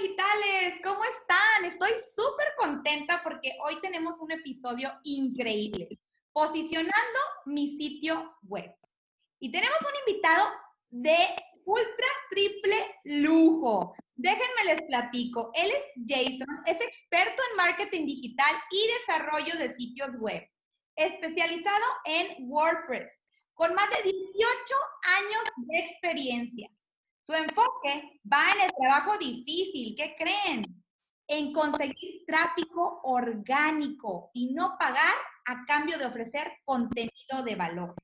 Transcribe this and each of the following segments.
digitales, ¿cómo están? Estoy súper contenta porque hoy tenemos un episodio increíble, posicionando mi sitio web. Y tenemos un invitado de ultra triple lujo. Déjenme les platico. Él es Jason, es experto en marketing digital y desarrollo de sitios web, especializado en WordPress, con más de 18 años de experiencia. Su enfoque va en el trabajo difícil, ¿qué creen? En conseguir tráfico orgánico y no pagar a cambio de ofrecer contenido de valor.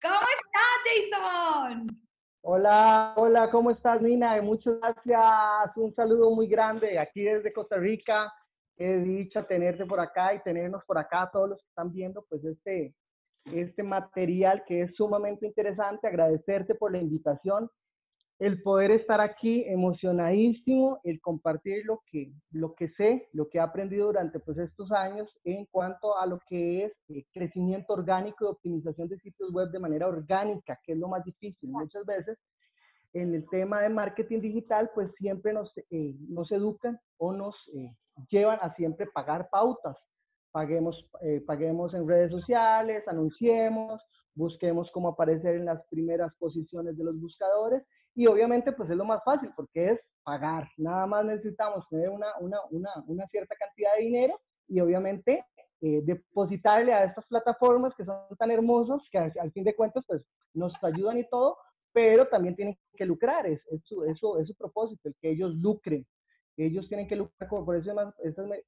¿Cómo estás, Jason? Hola, hola, ¿cómo estás, Nina? Muchas gracias. Un saludo muy grande aquí desde Costa Rica. He dicho tenerte por acá y tenernos por acá, todos los que están viendo, pues este, este material que es sumamente interesante. Agradecerte por la invitación el poder estar aquí emocionadísimo, el compartir lo que, lo que sé, lo que he aprendido durante pues, estos años en cuanto a lo que es eh, crecimiento orgánico y optimización de sitios web de manera orgánica, que es lo más difícil. Muchas veces en el tema de marketing digital, pues siempre nos, eh, nos educan o nos eh, llevan a siempre pagar pautas. Paguemos, paguemos en redes sociales, anunciemos, busquemos cómo aparecer en las primeras posiciones de los buscadores y obviamente, pues es lo más fácil porque es pagar. Nada más necesitamos tener una, una, una, una cierta cantidad de dinero y obviamente eh, depositarle a estas plataformas que son tan hermosas que al, fin de cuentas, pues nos ayudan y todo, pero también tienen que lucrar. Es, es, su, eso, es su propósito, el que ellos lucren. Ellos tienen que lucrar por, eso,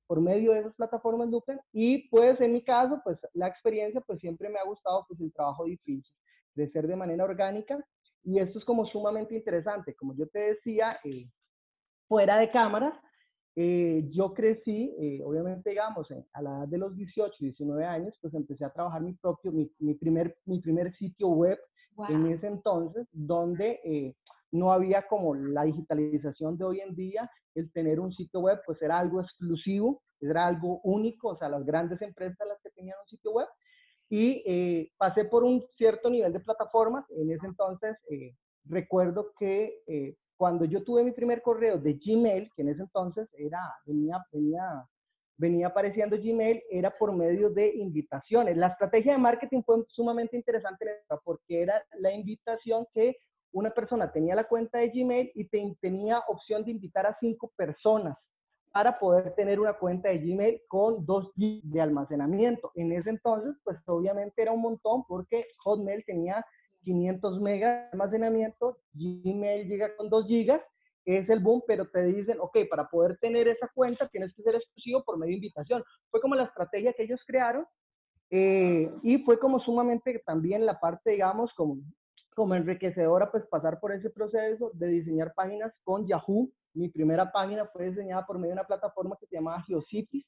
por medio de esas plataformas lucran. Y pues en mi caso, pues la experiencia, pues siempre me ha gustado pues el trabajo difícil, de ser de manera orgánica y esto es como sumamente interesante. Como yo te decía, eh, fuera de cámaras, eh, yo crecí, eh, obviamente, digamos, a la edad de los 18, 19 años, pues empecé a trabajar mi propio, mi, mi primer, mi primer sitio web en ese entonces, donde no había como la digitalización de hoy en día, el tener un sitio web, pues era algo exclusivo, era algo único, o sea, las grandes empresas las que tenían un sitio web, y eh, pasé por un cierto nivel de plataformas. En ese entonces eh, recuerdo que eh, cuando yo tuve mi primer correo de Gmail, que en ese entonces era, venía, venía, venía apareciendo Gmail, era por medio de invitaciones. La estrategia de marketing fue sumamente interesante porque era la invitación que una persona tenía la cuenta de Gmail y tenía opción de invitar a cinco personas para poder tener una cuenta de Gmail con 2 GB de almacenamiento. En ese entonces, pues obviamente era un montón porque Hotmail tenía 500 megas de almacenamiento, Gmail llega con 2 GB, es el boom, pero te dicen, ok, para poder tener esa cuenta tienes que ser exclusivo por medio de invitación. Fue como la estrategia que ellos crearon eh, y fue como sumamente también la parte, digamos, como, como enriquecedora, pues pasar por ese proceso de diseñar páginas con Yahoo, mi primera página fue diseñada por medio de una plataforma que se llamaba Geocities,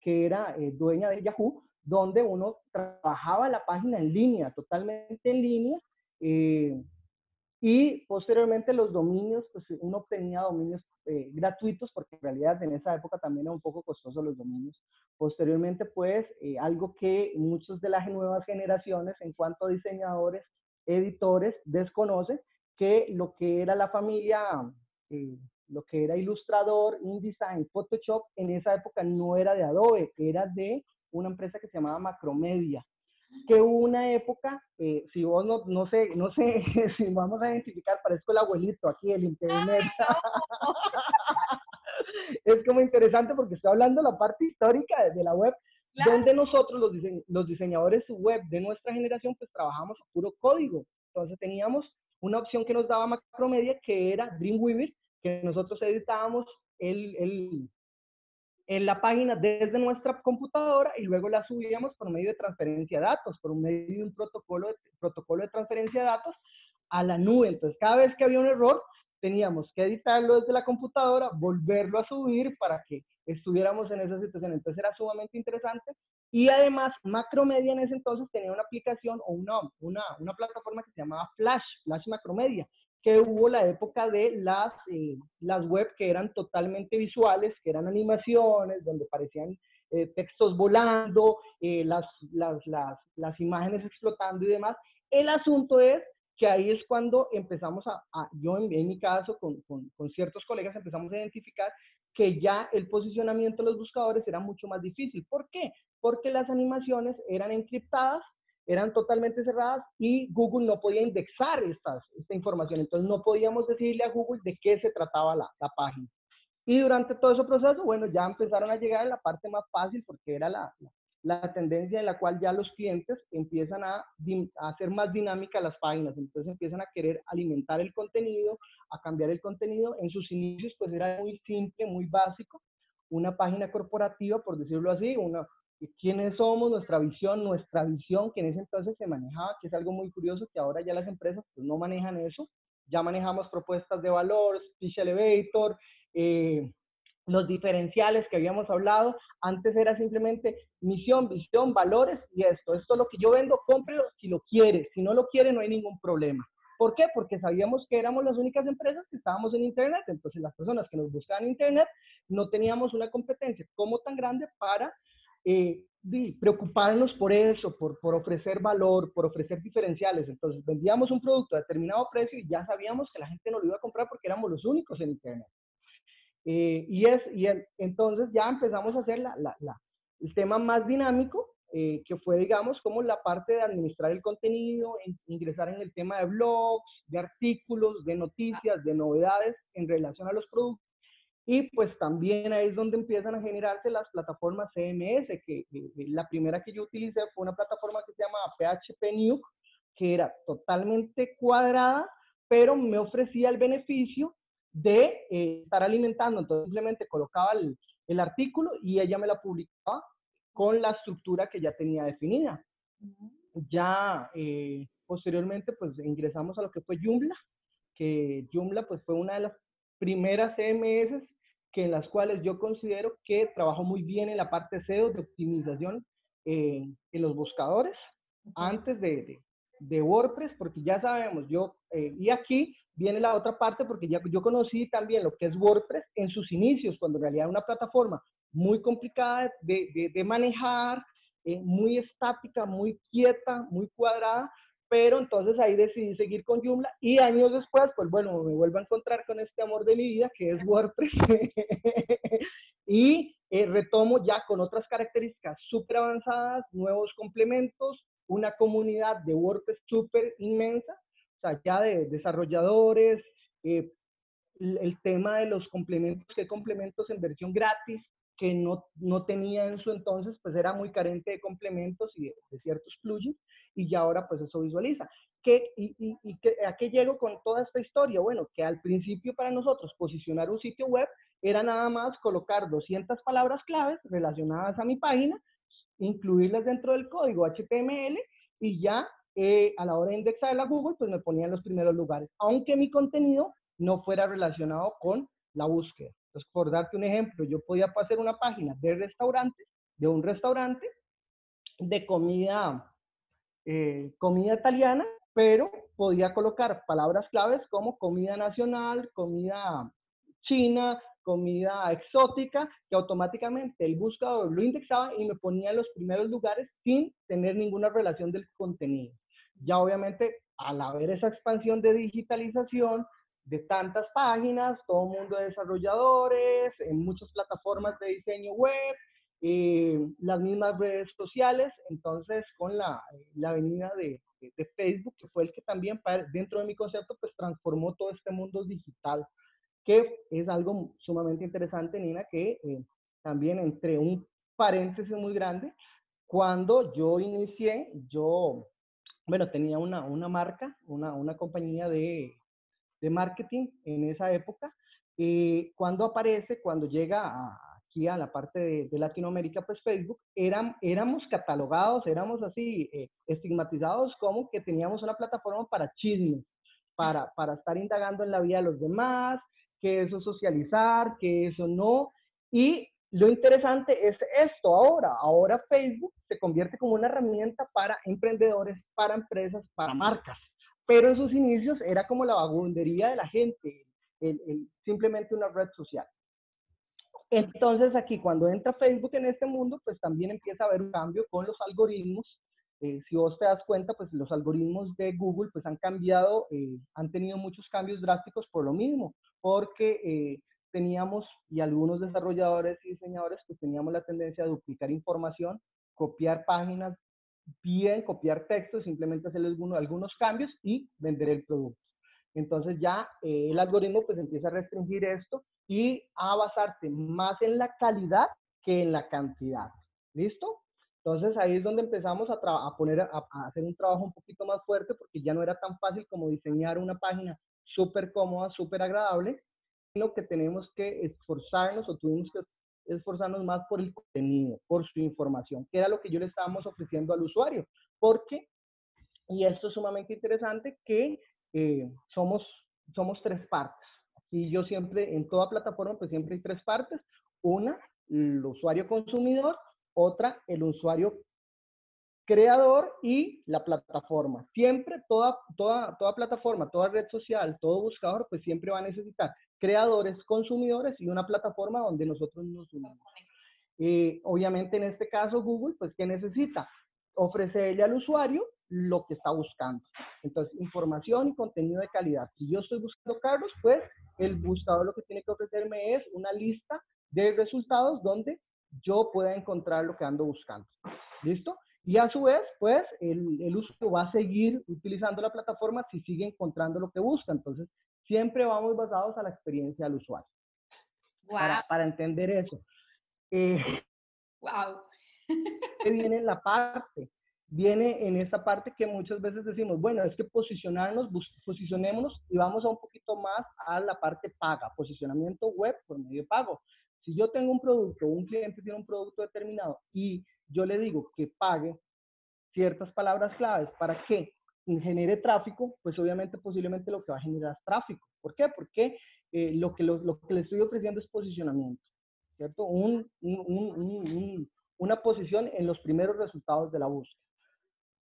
que era eh, dueña de Yahoo, donde uno trabajaba la página en línea, totalmente en línea, eh, y posteriormente los dominios, pues uno obtenía dominios eh, gratuitos, porque en realidad en esa época también era un poco costoso los dominios. Posteriormente, pues, algo que muchos de las nuevas generaciones en cuanto a diseñadores, editores, desconocen, que lo que era la familia lo que era ilustrador, InDesign, Photoshop, en esa época no era de Adobe, era de una empresa que se llamaba Macromedia, que hubo una época, eh, si vos no, no sé, no sé si vamos a identificar, parezco el abuelito aquí, el internet. es como interesante porque estoy hablando de la parte histórica de la web, donde nosotros los, los diseñadores web de nuestra generación pues trabajamos a puro código. Entonces teníamos una opción que nos daba Macromedia que era Dreamweaver, que nosotros editábamos el, el, en la página desde nuestra computadora y luego la subíamos por medio de transferencia de datos, por medio de un protocolo de, protocolo de transferencia de datos a la nube. Entonces, cada vez que había un error, teníamos que editarlo desde la computadora, volverlo a subir para que estuviéramos en esa situación. Entonces era sumamente interesante. Y además, Macromedia en ese entonces tenía una aplicación o una, una, una plataforma que se llamaba Flash, Flash Macromedia, que hubo la época de las, eh, las web que eran totalmente visuales, que eran animaciones, donde parecían eh, textos volando, eh, las, las, las, las, imágenes explotando y demás. El asunto es que ahí es cuando empezamos a, yo en, mi caso, con, con, con, ciertos colegas empezamos a identificar que ya el posicionamiento de los buscadores era mucho más difícil. ¿Por qué? Porque las animaciones eran encriptadas, eran totalmente cerradas y Google no podía indexar estas, esta información. Entonces no podíamos decirle a Google de qué se trataba la, la página. Y durante todo ese proceso, bueno, ya empezaron a llegar a la parte más fácil porque era la, la tendencia en la cual ya los clientes empiezan a, hacer más dinámica las páginas, entonces empiezan a querer alimentar el contenido, a cambiar el contenido. En sus inicios pues era muy simple, muy básico, una página corporativa, por decirlo así, una, quiénes somos, nuestra visión, nuestra visión, que en ese entonces se manejaba, que es algo muy curioso, que ahora ya las empresas pues, no manejan eso, ya manejamos propuestas de valor, speech elevator, eh, los diferenciales que habíamos hablado, antes era simplemente misión, visión, valores y esto. Esto es lo que yo vendo, cómprelo si lo quiere. Si no lo quiere, no hay ningún problema. ¿Por qué? Porque sabíamos que éramos las únicas empresas que estábamos en Internet. Entonces, las personas que nos buscaban Internet no teníamos una competencia como tan grande para eh, preocuparnos por eso, por, por ofrecer valor, por ofrecer diferenciales. Entonces, vendíamos un producto a determinado precio y ya sabíamos que la gente no lo iba a comprar porque éramos los únicos en Internet. Eh, y es, y entonces ya empezamos a hacer la, la, el tema más dinámico, eh, que fue, digamos, como la parte de administrar el contenido, ingresar en el tema de blogs, de artículos, de noticias, de novedades en relación a los productos. Y pues también ahí es donde empiezan a generarse las plataformas CMS, que la primera que yo utilicé fue una plataforma que se llama PHP Nuke, que era totalmente cuadrada, pero me ofrecía el beneficio de eh, estar alimentando. Entonces simplemente colocaba el, el, artículo y ella me la publicaba con la estructura que ya tenía definida. Ya eh, posteriormente pues ingresamos a lo que fue Joomla, que Joomla pues fue una de las primeras CMS que en las cuales yo considero que trabajó muy bien en la parte SEO de optimización eh, en los buscadores antes de, de, WordPress, porque ya sabemos, yo, y aquí viene la otra parte porque ya yo conocí también lo que es WordPress en sus inicios, cuando en realidad era una plataforma muy complicada de, de, manejar, eh, muy estática, muy quieta, muy cuadrada, pero entonces ahí decidí seguir con Joomla y años después, pues bueno, me vuelvo a encontrar con este amor de mi vida que es WordPress. Y eh, retomo ya con otras características súper avanzadas, nuevos complementos, una comunidad de WordPress súper inmensa sea, ya de desarrolladores, eh, el tema de los complementos, que complementos en versión gratis, que no, no, tenía en su entonces, pues era muy carente de complementos y de, ciertos plugins, y ya ahora pues eso visualiza. ¿Qué, y, y, y ¿A qué llego con toda esta historia? Bueno, que al principio para nosotros posicionar un sitio web era nada más colocar 200 palabras claves relacionadas a mi página, incluirlas dentro del código HTML y ya eh, a la hora de indexar la Google, pues me ponía en los primeros lugares, aunque mi contenido no fuera relacionado con la búsqueda. Entonces, por darte un ejemplo, yo podía hacer una página de restaurantes, de un restaurante, de comida, eh, comida italiana, pero podía colocar palabras claves como comida nacional, comida china, comida exótica, que automáticamente el buscador lo indexaba y me ponía en los primeros lugares sin tener ninguna relación del contenido. Ya obviamente, al haber esa expansión de digitalización, de tantas páginas, todo mundo de desarrolladores, en muchas plataformas de diseño web, eh, las mismas redes sociales, entonces con la, la venida de, de, Facebook, que fue el que también dentro de mi concepto, pues transformó todo este mundo digital, que es algo sumamente interesante, Nina, que eh, también entre un paréntesis muy grande, cuando yo inicié, yo bueno, tenía una, una marca, una, una compañía de, de, marketing en esa época. Y cuando aparece, cuando llega aquí a la parte de, Latinoamérica, pues Facebook, eran, éramos catalogados, éramos así eh, estigmatizados como que teníamos una plataforma para chismes, para, para estar indagando en la vida de los demás, que eso socializar, que eso no. Y lo interesante es esto ahora. Ahora Facebook se convierte como una herramienta para emprendedores, para empresas, para marcas. Pero en sus inicios era como la vagabundería de la gente, simplemente una red social. Entonces aquí cuando entra Facebook en este mundo, pues también empieza a haber un cambio con los algoritmos eh, si vos te das cuenta, pues los algoritmos de Google pues han cambiado, eh, han tenido muchos cambios drásticos por lo mismo, porque eh, teníamos, y algunos desarrolladores y diseñadores, pues teníamos la tendencia a duplicar información, copiar páginas bien, copiar textos, simplemente hacerle algunos, algunos cambios y vender el producto. Entonces ya el algoritmo pues empieza a restringir esto y a basarse más en la calidad que en la cantidad. ¿Listo? Entonces ahí es donde empezamos a, a poner, a, hacer un trabajo un poquito más fuerte porque ya no era tan fácil como diseñar una página súper cómoda, súper agradable, sino que tenemos que esforzarnos o tuvimos que esforzarnos más por el contenido, por su información, que era lo que yo le estábamos ofreciendo al usuario. Porque, y esto es sumamente interesante, que eh, somos, somos tres partes. Y yo siempre, en toda plataforma, pues siempre hay tres partes. Una, el usuario consumidor, otra el usuario creador y la plataforma. Siempre toda, toda, toda plataforma, toda red social, todo buscador, pues siempre va a necesitar creadores, consumidores y una plataforma donde nosotros nos unimos. Eh, obviamente en este caso Google, pues ¿qué necesita? Ofrecerle al usuario lo que está buscando. Entonces, información y contenido de calidad. Si yo estoy buscando carros, pues el buscador lo que tiene que ofrecerme es una lista de resultados donde yo pueda encontrar lo que ando buscando. ¿Listo? Y a su vez, pues, el, el usuario va a seguir utilizando la plataforma si sigue encontrando lo que busca. Entonces, siempre vamos basados a la experiencia del usuario. Para, para, entender eso. Eh, wow. viene la parte, viene en esta parte que muchas veces decimos, bueno, es que posicionarnos, posicionémonos y vamos a un poquito más a la parte paga, posicionamiento web por medio de pago. Si yo tengo un producto, un cliente tiene un producto determinado y yo le digo que pague ciertas palabras claves para que genere tráfico, pues obviamente posiblemente lo que va a generar es tráfico. ¿Por qué? Porque eh, lo, que lo, que le estoy ofreciendo es posicionamiento, ¿cierto? Un, una posición en los primeros resultados de la búsqueda.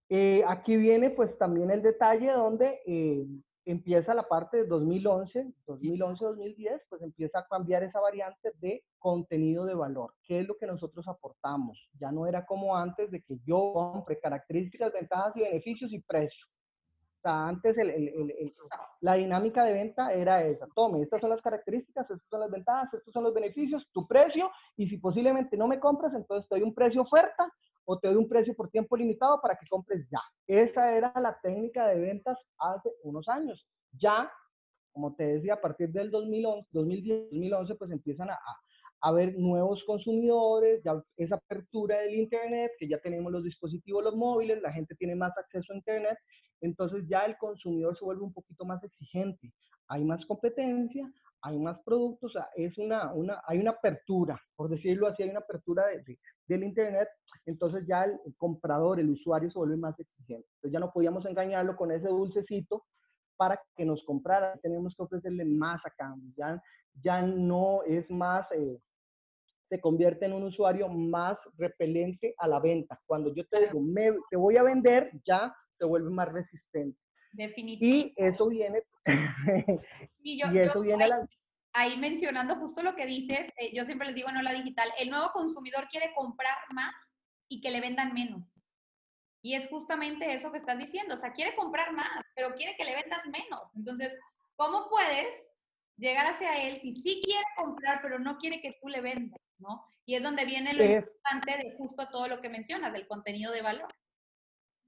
Eh, aquí viene pues también el detalle donde eh, empieza la parte de 2011, 2011-2010, pues empieza a cambiar esa variante de contenido de valor. ¿Qué es lo que nosotros aportamos? Ya no era como antes de que yo compre características, ventajas y beneficios y precio. O sea, antes la dinámica de venta era esa. Tome, estas son las características, estas son las ventajas, estos son los beneficios, tu precio, y si posiblemente no me compras, entonces te doy un precio oferta o te doy un precio por tiempo limitado para que compres ya. Esa era la técnica de ventas hace unos años. Ya, como te decía, a partir del 2011, 2010, 2011, pues empiezan a, a ver nuevos consumidores, ya esa apertura del Internet, que ya tenemos los dispositivos, los móviles, la gente tiene más acceso a Internet, entonces ya el consumidor se vuelve un poquito más exigente. Hay más competencia, hay más productos, o sea, es una, una, hay una apertura, por decirlo así, hay una apertura de, del Internet, entonces ya el, comprador, el usuario se vuelve más exigente. Entonces ya no podíamos engañarlo con ese dulcecito para que nos comprara, tenemos que ofrecerle más a cambio, ya, ya no es más, eh, se convierte en un usuario más repelente a la venta. Cuando yo te digo, me, te voy a vender, ya se vuelve más resistente. Definitivamente. Y eso viene, y, yo, eso viene ahí, ahí, mencionando justo lo que dices, eh, yo siempre les digo en la digital, el nuevo consumidor quiere comprar más y que le vendan menos. Y es justamente eso que estás diciendo, o sea, quiere comprar más, pero quiere que le vendas menos. Entonces, ¿cómo puedes llegar hacia él si sí quiere comprar, pero no quiere que tú le vendas, ¿no? Y es donde viene lo importante de justo todo lo que mencionas, del contenido de valor.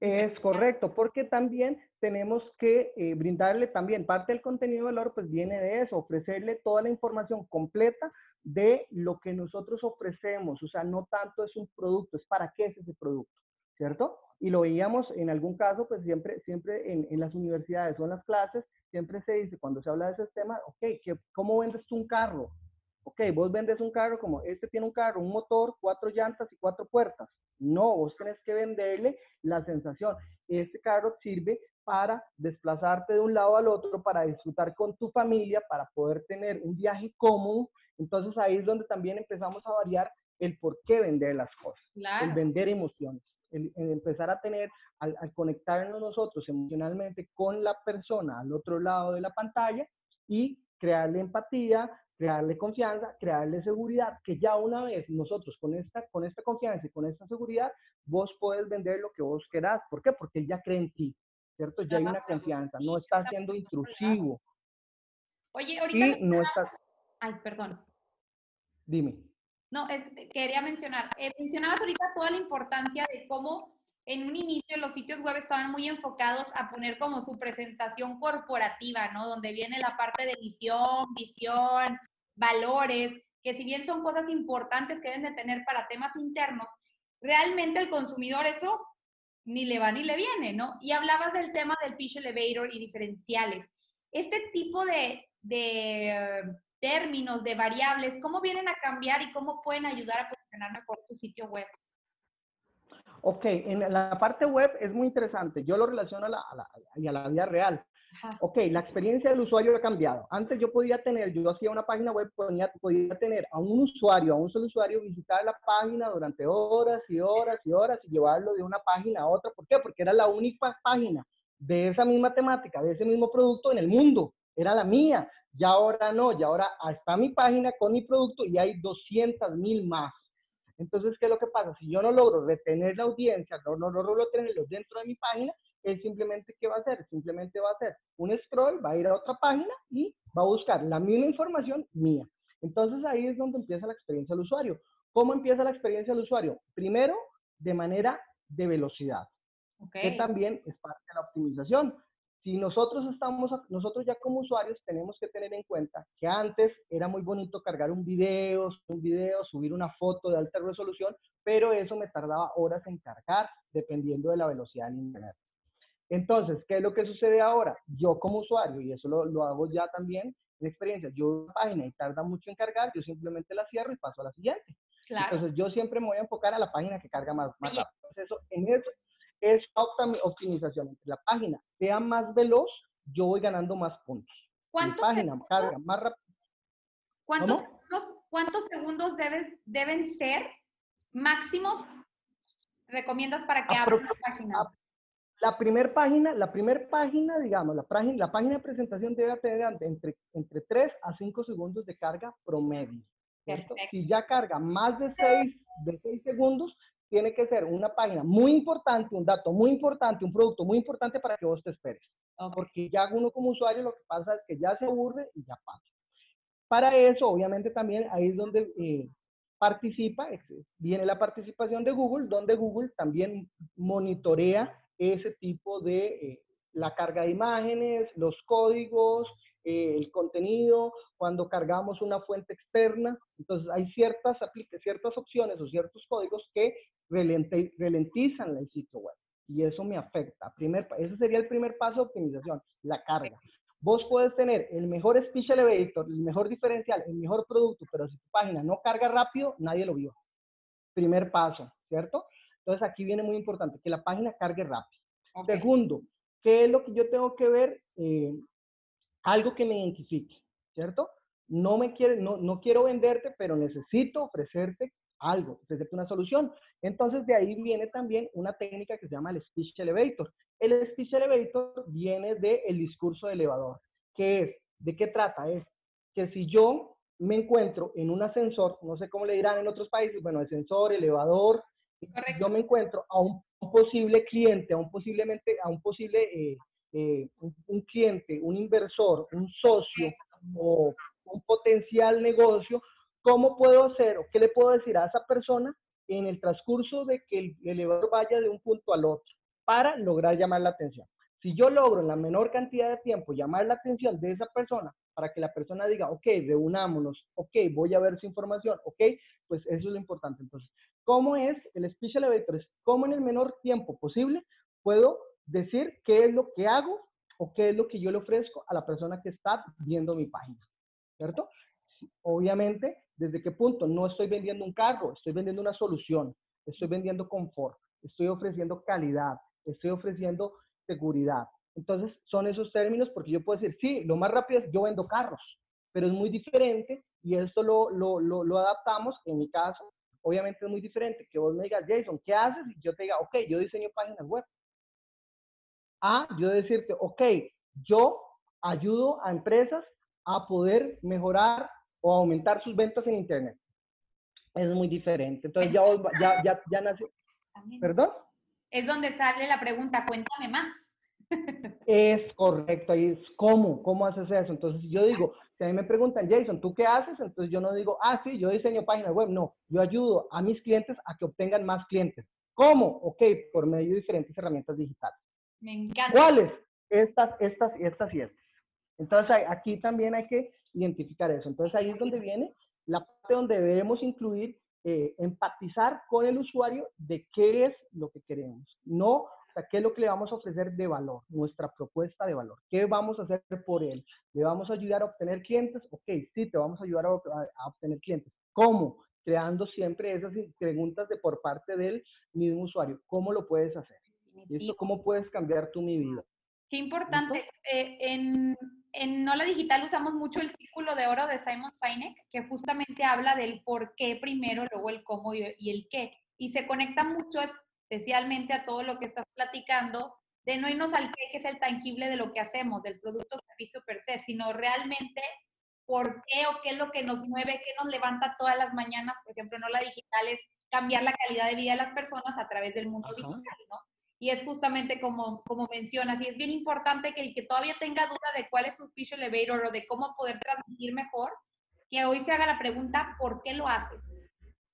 Es correcto, porque también tenemos que eh, brindarle también parte del contenido de valor, pues viene de eso, ofrecerle toda la información completa de lo que nosotros ofrecemos. O sea, no tanto es un producto, es para qué es ese producto, ¿cierto? Y lo veíamos en algún caso, pues siempre, siempre en, en las universidades o en las clases, siempre se dice, cuando se habla de ese tema, ok, ¿cómo vendes tú un carro? Ok, vos vendes un carro como este tiene un carro, un motor, cuatro llantas y cuatro puertas. No, vos tenés que venderle la sensación. Este carro sirve para desplazarte de un lado al otro, para disfrutar con tu familia, para poder tener un viaje cómodo. Entonces ahí es donde también empezamos a variar el por qué vender las cosas, el vender emociones, el, empezar a tener, al, al conectarnos nosotros emocionalmente con la persona al otro lado de la pantalla y crearle empatía, crearle confianza, crearle seguridad, que ya una vez nosotros con esta, con esta confianza y con esta seguridad, vos puedes vender lo que vos querás. ¿Por qué? Porque él ya cree en ti, ¿cierto? Ya hay una confianza, no está siendo intrusivo. Oye, ahorita no estás... Ay, perdón. Dime. No, quería mencionar, eh, mencionabas ahorita toda la importancia de cómo en un inicio los sitios web estaban muy enfocados a poner como su presentación corporativa, ¿no? Donde viene la parte de misión, visión, valores, que si bien son cosas importantes que deben de tener para temas internos, realmente el consumidor eso ni le va ni le viene, ¿no? Y hablabas del tema del pitch elevator y diferenciales. Este tipo de, de términos, de variables, ¿cómo vienen a cambiar y cómo pueden ayudar a posicionar mejor tu sitio web? Ok, en la parte web es muy interesante. Yo lo relaciono a la, a la, a la vida real. Ok, la experiencia del usuario ha cambiado. Antes yo podía tener, yo hacía una página web, podía, podía tener a un usuario, a un solo usuario, visitar la página durante horas y horas y horas y llevarlo de una página a otra. ¿Por qué? Porque era la única página de esa misma temática, de ese mismo producto en el mundo. Era la mía. Ya ahora no, ya ahora está mi página con mi producto y hay 200 mil más. Entonces, ¿qué es lo que pasa? Si yo no logro retener la audiencia, no, no, logro tenerlos dentro de mi página, él simplemente, ¿qué va a hacer? Simplemente va a hacer un scroll, va a ir a otra página y va a buscar la misma información mía. Entonces, ahí es donde empieza la experiencia del usuario. ¿Cómo empieza la experiencia del usuario? Primero, de manera de velocidad, que también es parte de la optimización si nosotros estamos, nosotros ya como usuarios tenemos que tener en cuenta que antes era muy bonito cargar un video, un video, subir una foto de alta resolución, pero eso me tardaba horas en cargar dependiendo de la velocidad del internet. Entonces, ¿qué es lo que sucede ahora? Yo como usuario, y eso lo, lo hago ya también en experiencia, yo una página y tarda mucho en cargar, yo simplemente la cierro y paso a la siguiente. Entonces, yo siempre me voy a enfocar a la página que carga más, más rápido. Entonces, eso, en eso, es optimización. Entre la página sea más veloz, yo voy ganando más puntos. ¿Cuántos página segundos? carga más rápido. ¿Cuántos segundos, ¿Cuántos segundos deben, deben ser máximos recomiendas para que abra una página? La primera página, la primera página, digamos, la página, la página de presentación debe tener entre, entre 3 a 5 segundos de carga promedio. Si ya carga más de 6, de 6 segundos, tiene que ser una página muy importante, un dato muy importante, un producto muy importante para que vos te esperes. Porque ya uno como usuario lo que pasa es que ya se aburre y ya pasa. Para eso, obviamente, también ahí es donde eh, participa, viene la participación de Google, donde Google también monitorea ese tipo de eh, la carga de imágenes, los códigos, eh, el contenido, cuando cargamos una fuente externa. Entonces hay ciertas, ciertas opciones o ciertos códigos que ralentizan el sitio web y eso me afecta. Primer, ese sería el primer paso de optimización, la carga. Vos puedes tener el mejor speech elevator, el mejor diferencial, el mejor producto, pero si tu página no carga rápido, nadie lo vio. Primer paso, ¿cierto? Entonces aquí viene muy importante, que la página cargue rápido. Segundo, ¿qué es lo que yo tengo que ver? Eh, algo que me identifique, ¿cierto? No me quiere, no, no quiero venderte, pero necesito ofrecerte algo, ofrecerte una solución. Entonces de ahí viene también una técnica que se llama el speech elevator. El speech elevator viene del discurso elevador. ¿Qué es? ¿De qué trata? Es que si yo me encuentro en un ascensor, no sé cómo le dirán en otros países, bueno, ascensor, elevador, yo me encuentro a un, posible cliente, a un posiblemente, a un posible eh, eh, un, cliente, un inversor, un socio o un potencial negocio, ¿cómo puedo hacer o qué le puedo decir a esa persona en el transcurso de que el elevador vaya de un punto al otro para lograr llamar la atención? Si yo logro en la menor cantidad de tiempo llamar la atención de esa persona para que la persona diga, ok, reunámonos, ok, voy a ver su información, ok, pues eso es lo importante. Entonces, ¿cómo es el speech elevator? Cómo en el menor tiempo posible puedo decir qué es lo que hago o qué es lo que yo le ofrezco a la persona que está viendo mi página, ¿cierto? Obviamente, ¿desde qué punto? No estoy vendiendo un carro, estoy vendiendo una solución, estoy vendiendo confort, estoy ofreciendo calidad, estoy ofreciendo seguridad. Entonces, son esos términos porque yo puedo decir, sí, lo más rápido es yo vendo carros, pero es muy diferente y esto lo, lo, lo, lo adaptamos, en mi caso, obviamente es muy diferente que vos me digas, Jason, ¿qué haces? Y yo te diga, ok, yo diseño páginas web a yo decirte, ok, yo ayudo a empresas a poder mejorar o aumentar sus ventas en Internet. Es muy diferente. Entonces ya, ya, ya, ya nace. ¿Perdón? Es donde sale la pregunta, cuéntame más. Es correcto, ahí es cómo, cómo haces eso. Entonces yo digo, si a mí me preguntan, Jason, ¿tú qué haces? Entonces yo no digo, ah, sí, yo diseño páginas web. No, yo ayudo a mis clientes a que obtengan más clientes. ¿Cómo? Ok, por medio de diferentes herramientas digitales. ¿Cuáles? Estas, estas, estas y estas. Entonces aquí también hay que identificar eso. Entonces ahí es donde viene la parte donde debemos incluir, eh, empatizar con el usuario de qué es lo que queremos. No sea, ¿qué es lo que le vamos a ofrecer de valor? Nuestra propuesta de valor. ¿Qué vamos a hacer por él? ¿Le vamos a ayudar a obtener clientes? Ok, sí, te vamos a ayudar a, obtener clientes. ¿Cómo? Creando siempre esas preguntas de por parte del mismo usuario. ¿Cómo lo puedes hacer? ¿Listo? ¿Cómo puedes cambiar tú mi vida? Qué importante. Eh, en, en Nola Digital usamos mucho el círculo de oro de Simon Sinek, que justamente habla del por qué primero, luego el cómo y el qué. Y se conecta mucho especialmente a todo lo que estás platicando, de no irnos al qué, que es el tangible de lo que hacemos, del producto o servicio per se, sino realmente por qué o qué es lo que nos mueve, qué nos levanta todas las mañanas, por ejemplo, no la digital es cambiar la calidad de vida de las personas a través del mundo digital, ¿no? Y es justamente como, como mencionas, y es bien importante que el que todavía tenga duda de cuál es su pitch elevator o de cómo poder transmitir mejor, que hoy se haga la pregunta, ¿por qué lo haces?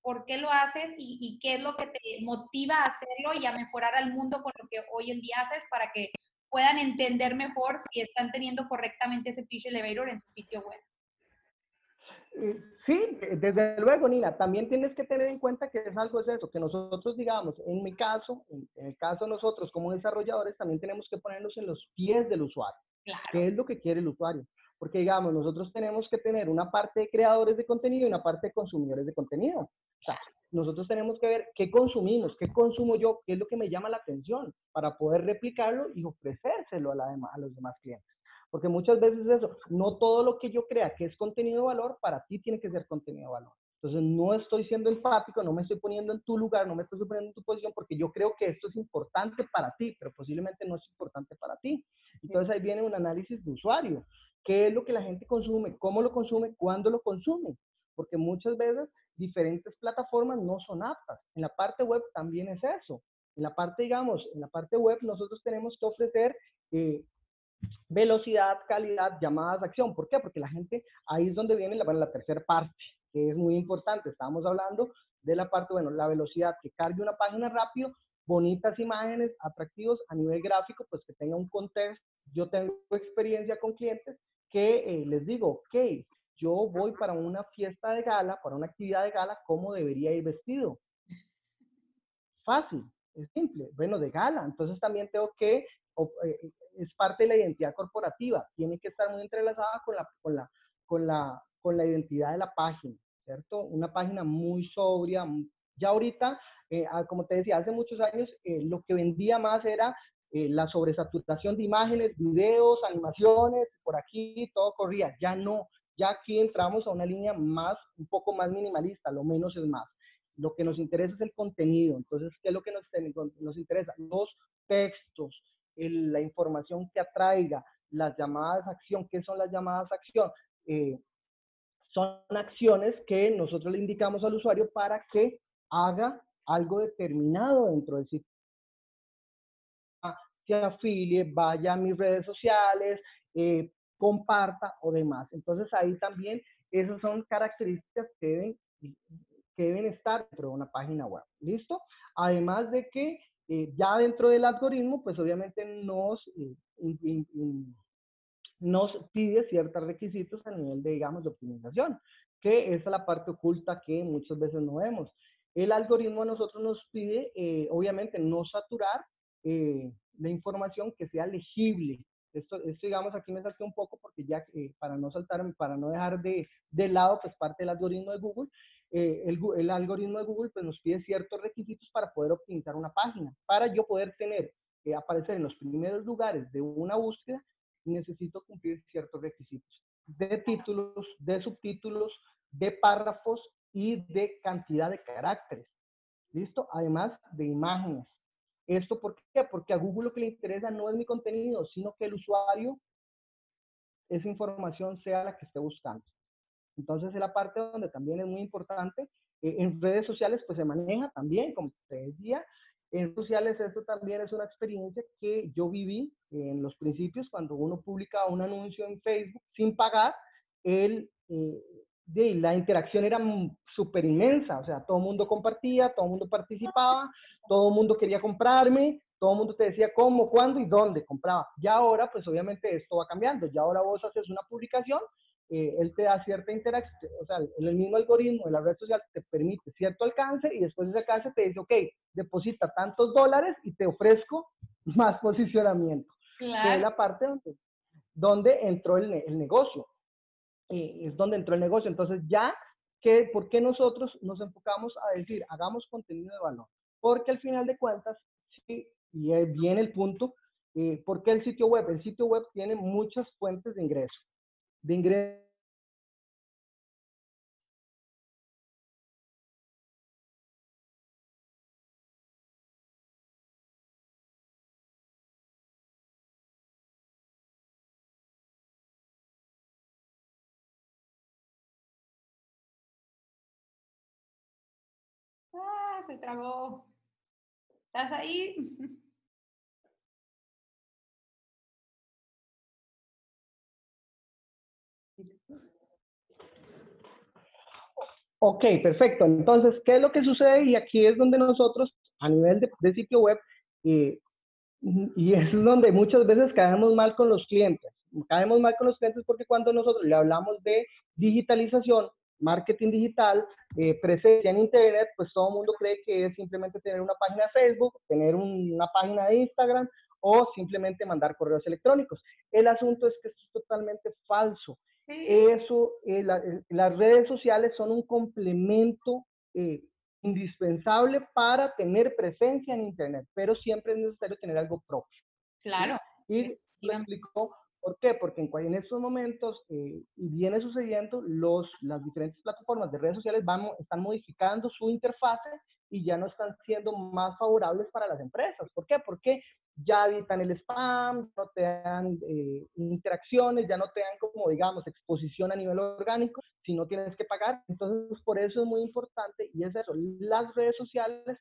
por qué lo haces y, qué es lo que te motiva a hacerlo y a mejorar al mundo con lo que hoy en día haces para que puedan entender mejor si están teniendo correctamente ese pitch elevator en su sitio web. Sí, desde luego, Nina, también tienes que tener en cuenta que es algo de eso, que nosotros, digamos, en mi caso, en, el caso de nosotros como desarrolladores, también tenemos que ponernos en los pies del usuario. ¿Qué es lo que quiere el usuario? Porque, digamos, nosotros tenemos que tener una parte de creadores de contenido y una parte de consumidores de contenido. O sea, nosotros tenemos que ver qué consumimos, qué consumo yo, qué es lo que me llama la atención para poder replicarlo y ofrecérselo a, la a los demás clientes. Porque muchas veces eso, no todo lo que yo crea que es contenido de valor, para ti tiene que ser contenido de valor. Entonces no estoy siendo empático, no me estoy poniendo en tu lugar, no me estoy poniendo en tu posición porque yo creo que esto es importante para ti, pero posiblemente no es importante para ti. Entonces ahí viene un análisis de usuario qué es lo que la gente consume, cómo lo consume, cuándo lo consume, porque muchas veces diferentes plataformas no son aptas. En la parte web también es eso. En la parte, digamos, en la parte web nosotros tenemos que ofrecer eh, velocidad, calidad, llamadas acción. ¿Por qué? Porque la gente, ahí es donde viene la, la tercera parte, que es muy importante. Estábamos hablando de la parte, bueno, la velocidad, que cargue una página rápido, bonitas imágenes, atractivos a nivel gráfico, pues que tenga un contexto. Yo tengo experiencia con clientes que eh, les digo, ok, yo voy para una fiesta de gala, para una actividad de gala, ¿cómo debería ir vestido? Fácil, es simple, bueno, de gala. Entonces también tengo que, eh, es parte de la identidad corporativa, tiene que estar muy entrelazada con la, con la, con la, con la identidad de la página, ¿cierto? Una página muy sobria. Ya ahorita, eh, ah, como te decía, hace muchos años lo que vendía más era eh, la sobresaturación de imágenes, videos, animaciones, por aquí todo corría. Ya no, ya aquí entramos a una línea más, un poco más minimalista, lo menos es más. Lo que nos interesa es el contenido. Entonces, ¿qué es lo que nos, nos interesa? Los textos, la información que atraiga, las llamadas a acción. ¿Qué son las llamadas a acción? Eh, son acciones que nosotros le indicamos al usuario para que haga algo determinado dentro del sitio afilie, vaya a mis redes sociales, eh, comparta o demás. Entonces ahí también esas son características que deben, que deben estar dentro de una página web. ¿Listo? Además de que eh, ya dentro del algoritmo, pues obviamente nos, eh, nos pide ciertos requisitos a nivel de, digamos, de optimización, que es la parte oculta que muchas veces no vemos. El algoritmo a nosotros nos pide, obviamente, no saturar eh, la información que sea legible. Esto, esto, digamos, aquí me salté un poco porque ya eh, para no saltar, para no dejar de, de, lado, pues parte del algoritmo de Google, eh, el, algoritmo de Google pues nos pide ciertos requisitos para poder optimizar una página. Para yo poder tener, aparecer en los primeros lugares de una búsqueda, necesito cumplir ciertos requisitos de títulos, de subtítulos, de párrafos y de cantidad de caracteres. ¿Listo? Además de imágenes. ¿Esto por qué? Porque a Google lo que le interesa no es mi contenido, sino que el usuario esa información sea la que esté buscando. Entonces es la parte donde también es muy importante. Eh, en redes sociales pues se maneja también, como te decía, en redes sociales esto también es una experiencia que yo viví en los principios cuando uno publicaba un anuncio en Facebook sin pagar, el, eh, de, la interacción era súper inmensa, o sea, todo el mundo compartía, todo el mundo participaba, todo el mundo quería comprarme, todo el mundo te decía cómo, cuándo y dónde compraba. Ya ahora, pues obviamente esto va cambiando, ya ahora vos haces una publicación eh, él te da cierta interacción, o sea, el mismo algoritmo de la red social te permite cierto alcance y después de ese alcance te dice, ok, deposita tantos dólares y te ofrezco más posicionamiento. Claro. es la parte donde, donde entró el, el negocio. Eh, es donde entró el negocio. Entonces ya, que, ¿por qué nosotros nos enfocamos a decir, hagamos contenido de valor? Porque al final de cuentas, sí, y viene el punto, eh, ¿por qué el sitio web? El sitio web tiene muchas fuentes de ingreso de ingresos Ah, se trabó. ¿Estás ahí? Ok, perfecto. Entonces, ¿qué es lo que sucede? Y aquí es donde nosotros, a nivel de, sitio web, y es donde muchas veces caemos mal con los clientes. Caemos mal con los clientes porque cuando nosotros le hablamos de digitalización, marketing digital, eh, presencia en Internet, pues todo mundo cree que es simplemente tener una página Facebook, tener una página de Instagram o simplemente mandar correos electrónicos. El asunto es que esto es totalmente falso. Eso, eh, eh, las redes sociales son un complemento eh, indispensable para tener presencia en Internet, pero siempre es necesario tener algo propio. Claro. Y lo explicó ¿Por qué? Porque en, en estos momentos, y viene sucediendo, los, las diferentes plataformas de redes sociales van, están modificando su interfase y ya no están siendo más favorables para las empresas. ¿Por qué? Porque ya evitan el spam, no te dan eh, interacciones, ya no te dan como, digamos, exposición a nivel orgánico, si no tienes que pagar. Entonces, por eso es muy importante y es eso, las redes sociales,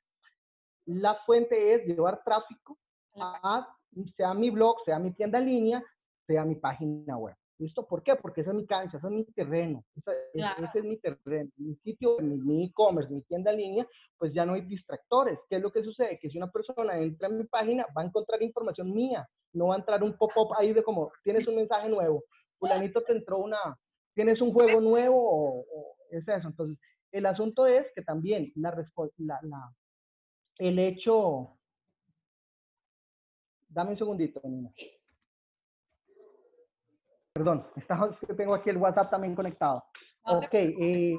la fuente es llevar tráfico a, sea mi blog, sea mi tienda en línea, sea mi página web. ¿Listo? ¿Por qué? Porque esa es mi cancha, ese es mi terreno, ese, es mi terreno, mi sitio, mi e-commerce, mi, tienda en línea, pues ya no hay distractores. ¿Qué es lo que sucede? Que si una persona entra en mi página, va a encontrar información mía, no va a entrar un pop-up ahí de como, tienes un mensaje nuevo, fulanito te entró una, tienes un juego nuevo o, es eso. Entonces, el asunto es que también la, la, la el hecho, dame un segundito, Nina. Perdón, tengo aquí el WhatsApp también conectado. ok, eh,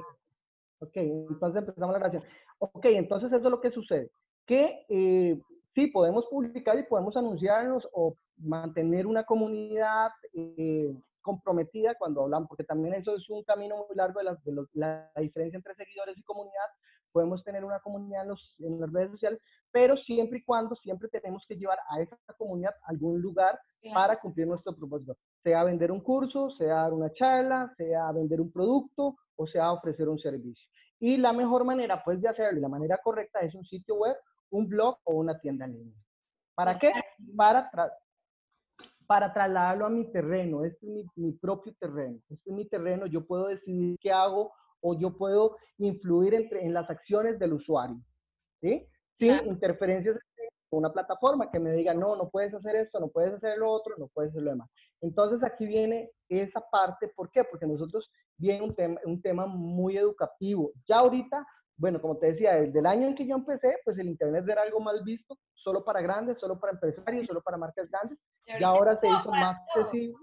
ok, entonces empezamos la grabación. Ok, entonces eso es lo que sucede. Que eh, sí, podemos publicar y podemos anunciarnos o mantener una comunidad eh, comprometida cuando hablamos, porque también eso es un camino muy largo de, la, diferencia entre seguidores y comunidad. Podemos tener una comunidad en, los, en las redes sociales, pero siempre y cuando siempre tenemos que llevar a esa comunidad a algún lugar para cumplir nuestro propósito. Sea vender un curso, sea dar una charla, sea vender un producto o sea ofrecer un servicio. Y la mejor manera pues de hacerlo la manera correcta es un sitio web, un blog o una tienda en línea. ¿Para qué? Para, para trasladarlo a mi terreno. Este es mi, propio terreno. Este es mi terreno. Yo puedo decidir qué hago o yo puedo influir entre, en las acciones del usuario. ¿sí? Sin interferencias con una plataforma que me diga, no, no puedes hacer esto, no puedes hacer lo otro, no puedes hacer lo demás. Entonces aquí viene esa parte. ¿Por qué? Porque nosotros viene un tema, un tema muy educativo. Ya ahorita bueno, como te decía, desde el año en que yo empecé, pues el Internet era algo mal visto, solo para grandes, solo para empresarios, solo para marcas grandes, y ahora se hizo más accesible.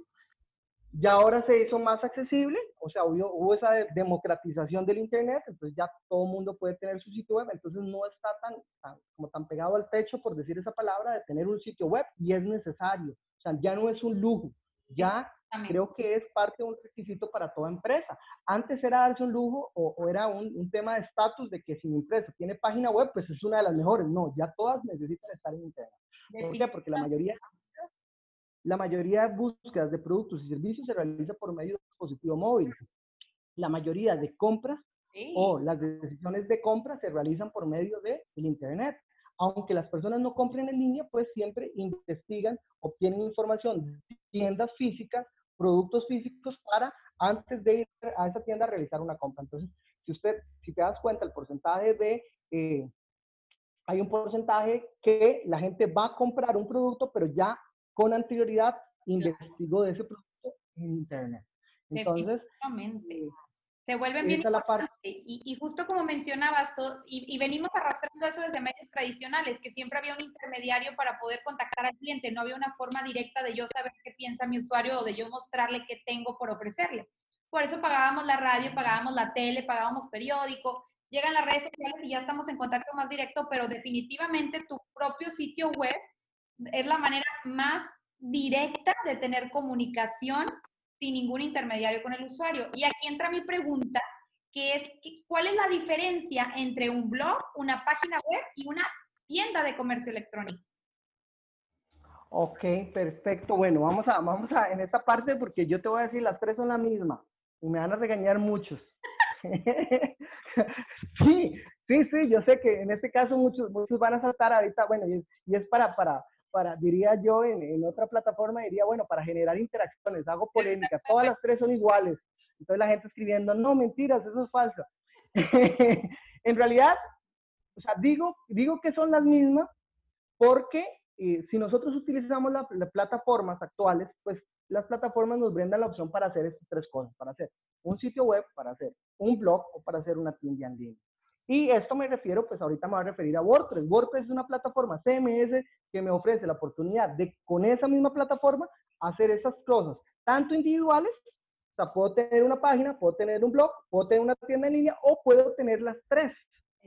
Ya ahora se hizo más accesible, o sea, hubo, hubo, esa democratización del Internet, entonces ya todo el mundo puede tener su sitio web, entonces no está tan, como tan pegado al techo, por decir esa palabra, de tener un sitio web, y es necesario, o sea, ya no es un lujo, ya creo que es parte de un requisito para toda empresa. Antes era darse un lujo o, era un, un, tema de estatus de que si mi empresa tiene página web, pues es una de las mejores. No, ya todas necesitan estar en Internet. ¿Por qué? Porque la mayoría la mayoría de búsquedas de productos y servicios se realiza por medio de dispositivo móvil. La mayoría de compras o las decisiones de compra se realizan por medio del Internet. Aunque las personas no compren en línea, pues siempre investigan, obtienen información de tiendas físicas, productos físicos para antes de ir a esa tienda a realizar una compra. Entonces, si usted, si te das cuenta, el porcentaje de, eh, hay un porcentaje que la gente va a comprar un producto, pero ya con anterioridad investigó de ese producto en Internet. Entonces, eh, se vuelven bien y, y, justo como mencionabas, y, y, venimos arrastrando eso desde medios tradicionales, que siempre había un intermediario para poder contactar al cliente, no había una forma directa de yo saber qué piensa mi usuario o de yo mostrarle qué tengo por ofrecerle. Por eso pagábamos la radio, pagábamos la tele, pagábamos periódico, llegan las redes sociales y ya estamos en contacto más directo, pero definitivamente tu propio sitio web es la manera más directa de tener comunicación sin ningún intermediario con el usuario. Y aquí entra mi pregunta, que es, ¿cuál es la diferencia entre un blog, una página web y una tienda de comercio electrónico? Ok, perfecto. Bueno, vamos a, vamos a, en esta parte, porque yo te voy a decir, las tres son la misma y me van a regañar muchos. sí, sí, sí, yo sé que en este caso muchos, muchos van a saltar ahorita, bueno, y es, y es para, para, para, diría yo, en, en, otra plataforma, diría, bueno, para generar interacciones, hago polémica, todas las tres son iguales. Entonces la gente escribiendo, no, mentiras, eso es falso. en realidad, o sea, digo, digo que son las mismas porque eh, si nosotros utilizamos las plataformas actuales, pues las plataformas nos brindan la opción para hacer estas tres cosas, para hacer un sitio web, para hacer un blog o para hacer una tienda en línea. Y esto me refiero, pues ahorita me voy a referir a WordPress. WordPress es una plataforma CMS que me ofrece la oportunidad de, con esa misma plataforma, hacer esas cosas, tanto individuales, o sea, puedo tener una página, puedo tener un blog, puedo tener una tienda en línea o puedo tener las tres,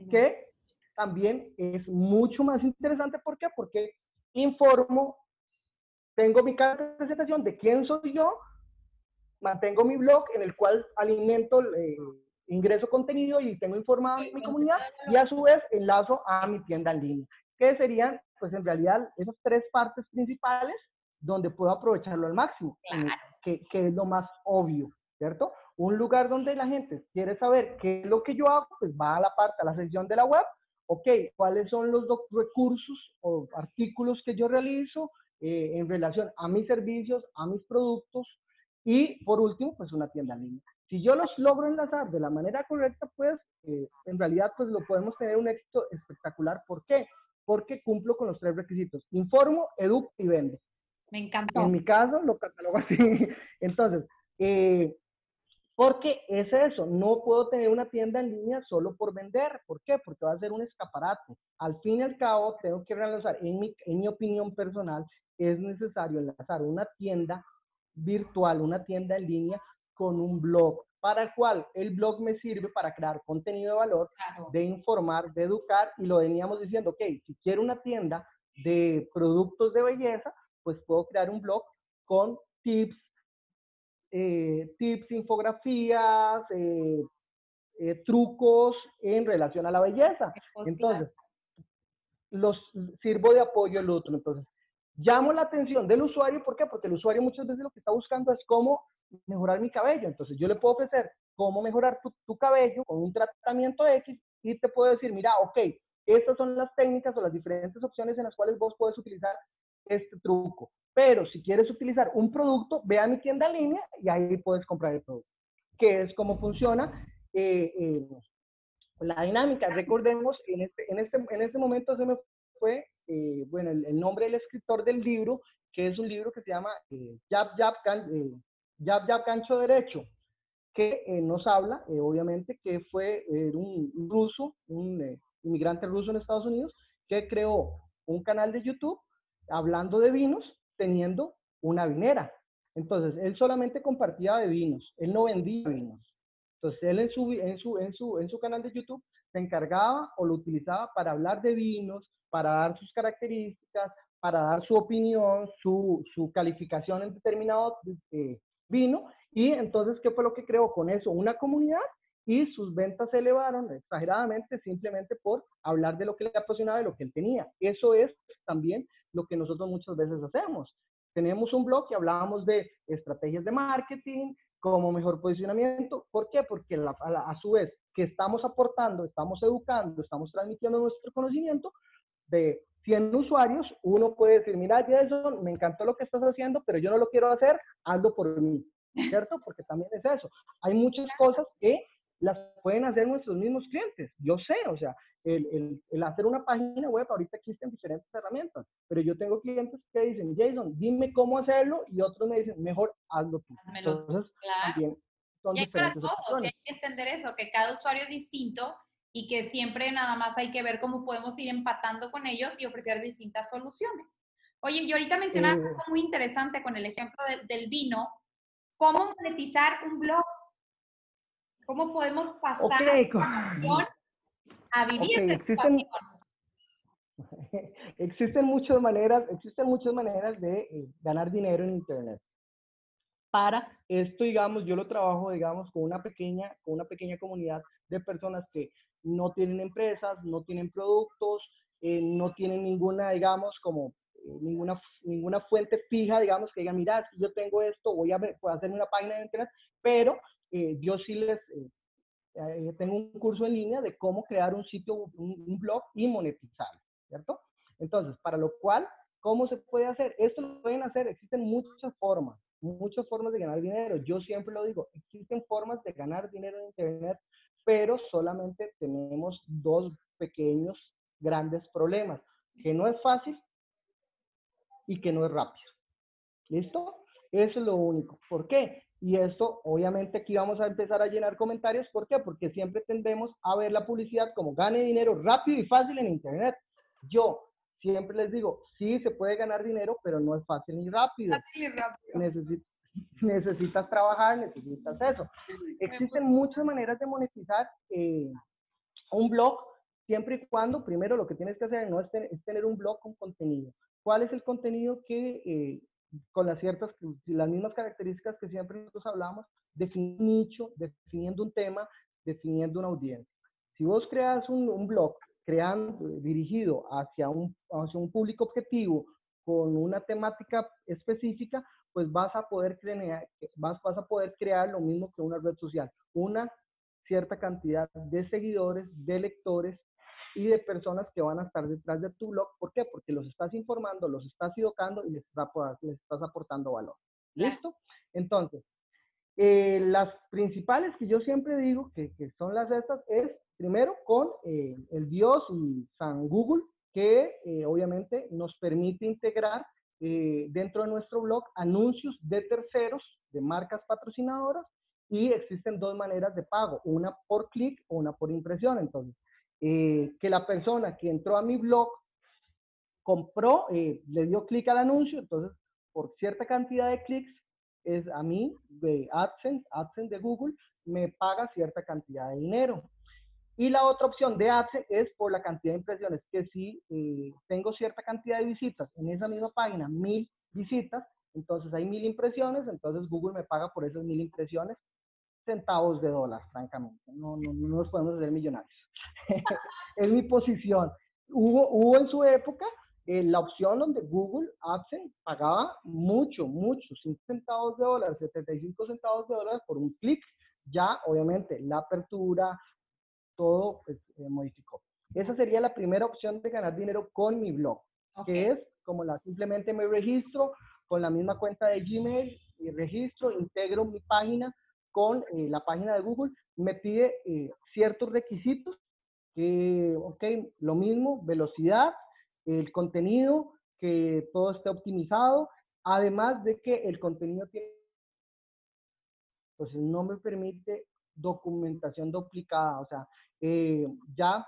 que también es mucho más interesante. ¿Por qué? Porque informo, tengo mi carta de presentación de quién soy yo, mantengo mi blog en el cual alimento, eh, ingreso contenido y tengo informado a mi comunidad y a su vez enlazo a mi tienda en línea. Que serían, pues en realidad, esas tres partes principales donde puedo aprovecharlo al máximo, que, que, es lo más obvio, ¿cierto? Un lugar donde la gente quiere saber qué es lo que yo hago, pues va a la parte, a la sección de la web, ok, ¿cuáles son los recursos o artículos que yo realizo eh, en relación a mis servicios, a mis productos? Y por último, pues una tienda en línea. Si yo los logro enlazar de la manera correcta, pues eh, en realidad pues lo podemos tener un éxito espectacular. ¿Por qué? Porque cumplo con los tres requisitos. Informo, educo y vendo. Me encantó. En mi caso lo catalogo así. Entonces, eh, porque es eso, no puedo tener una tienda en línea solo por vender. ¿Por qué? Porque va a ser un escaparate. Al fin y al cabo, tengo que realizar, en mi, en mi opinión personal, es necesario enlazar una tienda virtual, una tienda en línea con un blog, para el cual el blog me sirve para crear contenido de valor, de informar, de educar, y lo veníamos diciendo, ok, si quiero una tienda de productos de belleza, pues puedo crear un blog con tips, eh, tips, infografías, eh, eh, trucos en relación a la belleza. Entonces, los sirvo de apoyo al otro. Entonces, llamo la atención del usuario, ¿por qué? Porque el usuario muchas veces lo que está buscando es cómo mejorar mi cabello. Entonces, yo le puedo ofrecer cómo mejorar tu, tu cabello con un tratamiento X y te puedo decir, mira, ok, estas son las técnicas o las diferentes opciones en las cuales vos puedes utilizar este truco. Pero si quieres utilizar un producto, ve a mi tienda en línea y ahí puedes comprar el producto. Que es cómo funciona eh, eh, la dinámica. Recordemos, en este, en este, en este momento se me fue, eh, bueno, el, nombre del escritor del libro, que es un libro que se llama Jab, Jab, Jab, Jab, Cancho Derecho, que nos habla, obviamente, que fue un ruso, un inmigrante ruso en Estados Unidos, que creó un canal de YouTube hablando de vinos teniendo una vinera. Entonces, él solamente compartía de vinos, él no vendía vinos. Entonces, él en su, en su, en su, en su canal de YouTube se encargaba o lo utilizaba para hablar de vinos, para dar sus características, para dar su opinión, su, su calificación en determinado eh, vino. Y entonces, ¿qué fue lo que creó con eso? Una comunidad y sus ventas se elevaron exageradamente simplemente por hablar de lo que le apasionaba y lo que él tenía. Eso es también lo que nosotros muchas veces hacemos. tenemos un blog y hablábamos de estrategias de marketing, como mejor posicionamiento. ¿Por qué? Porque a, su vez que estamos aportando, estamos educando, estamos transmitiendo nuestro conocimiento de 100 usuarios, uno puede decir, mira Jason, me encantó lo que estás haciendo, pero yo no lo quiero hacer, hazlo por mí, ¿cierto? Porque también es eso. Hay muchas cosas que las pueden hacer nuestros mismos clientes. Yo sé, o sea, el, el, hacer una página web, ahorita existen diferentes herramientas, pero yo tengo clientes que dicen, Jason, dime cómo hacerlo, y otros me dicen, mejor hazlo tú. Entonces, también son y para todos, hay que entender eso, que cada usuario es distinto y que siempre nada más hay que ver cómo podemos ir empatando con ellos y ofrecer distintas soluciones. Oye, y ahorita mencionaste algo muy interesante con el ejemplo del vino, cómo monetizar un blog, cómo podemos pasar a vivir existen, existen muchas maneras, existen muchas maneras de eh, ganar dinero en internet. Para esto, digamos, yo lo trabajo, digamos, con una pequeña, con una pequeña comunidad de personas que no tienen empresas, no tienen productos, eh, no tienen ninguna, digamos, como eh, ninguna, ninguna fuente fija, digamos, que diga, mira, si yo tengo esto, voy a, puedo hacer una página de internet, pero yo sí les, eh, tengo un curso en línea de cómo crear un sitio, un, blog y monetizarlo, ¿cierto? Entonces, para lo cual, ¿cómo se puede hacer? Esto lo pueden hacer, existen muchas formas, muchas formas de ganar dinero. Yo siempre lo digo, existen formas de ganar dinero en Internet, pero solamente tenemos dos pequeños, grandes problemas, que no es fácil y que no es rápido. ¿Listo? Eso es lo único. ¿Por qué? Y esto, obviamente, aquí vamos a empezar a llenar comentarios. ¿Por qué? Porque siempre tendemos a ver la publicidad como gane dinero rápido y fácil en Internet. Yo siempre les digo, sí, se puede ganar dinero, pero no es fácil ni rápido. Fácil rápido. necesitas trabajar, necesitas eso. Existen muchas maneras de monetizar eh, un blog, siempre y cuando, primero, lo que tienes que hacer no es, tener un blog con contenido. ¿Cuál es el contenido que eh, con las ciertas, las mismas características que siempre nosotros hablamos, definiendo un nicho, definiendo un tema, definiendo una audiencia. Si vos creas un, un blog creando, dirigido hacia un, hacia un público objetivo con una temática específica, pues vas a poder crear, vas, vas a poder crear lo mismo que una red social, una cierta cantidad de seguidores, de lectores y de personas que van a estar detrás de tu blog. ¿Por qué? Porque los estás informando, los estás educando y les, estás aportando valor. ¿Listo? Entonces, eh, las principales que yo siempre digo que, que son las estas es primero con eh, el Dios y San Google, que eh, obviamente nos permite integrar dentro de nuestro blog anuncios de terceros, de marcas patrocinadoras, y existen dos maneras de pago, una por clic o una por impresión. Entonces, eh, que la persona que entró a mi blog compró, eh, le dio clic al anuncio, entonces por cierta cantidad de clics, es a mí de AdSense, AdSense de Google, me paga cierta cantidad de dinero. Y la otra opción de AdSense es por la cantidad de impresiones, que si eh, tengo cierta cantidad de visitas en esa misma página, mil visitas, entonces hay mil impresiones, entonces Google me paga por esas mil impresiones centavos de dólar, francamente. No, no, no nos podemos hacer millonarios. es mi posición. Hubo, hubo en su época eh, la opción donde Google AdSense pagaba mucho, mucho, 5 centavos de dólar, 75 centavos de dólar por un clic. Ya, obviamente, la apertura, todo pues, eh, modificó. Esa sería la primera opción de ganar dinero con mi blog, que es como la simplemente me registro con la misma cuenta de Gmail y registro, integro mi página con eh, la página de Google, me pide eh, ciertos requisitos, que, ok, lo mismo, velocidad, el contenido, que todo esté optimizado, además de que el contenido tiene, pues no me permite documentación duplicada, o sea, eh, ya,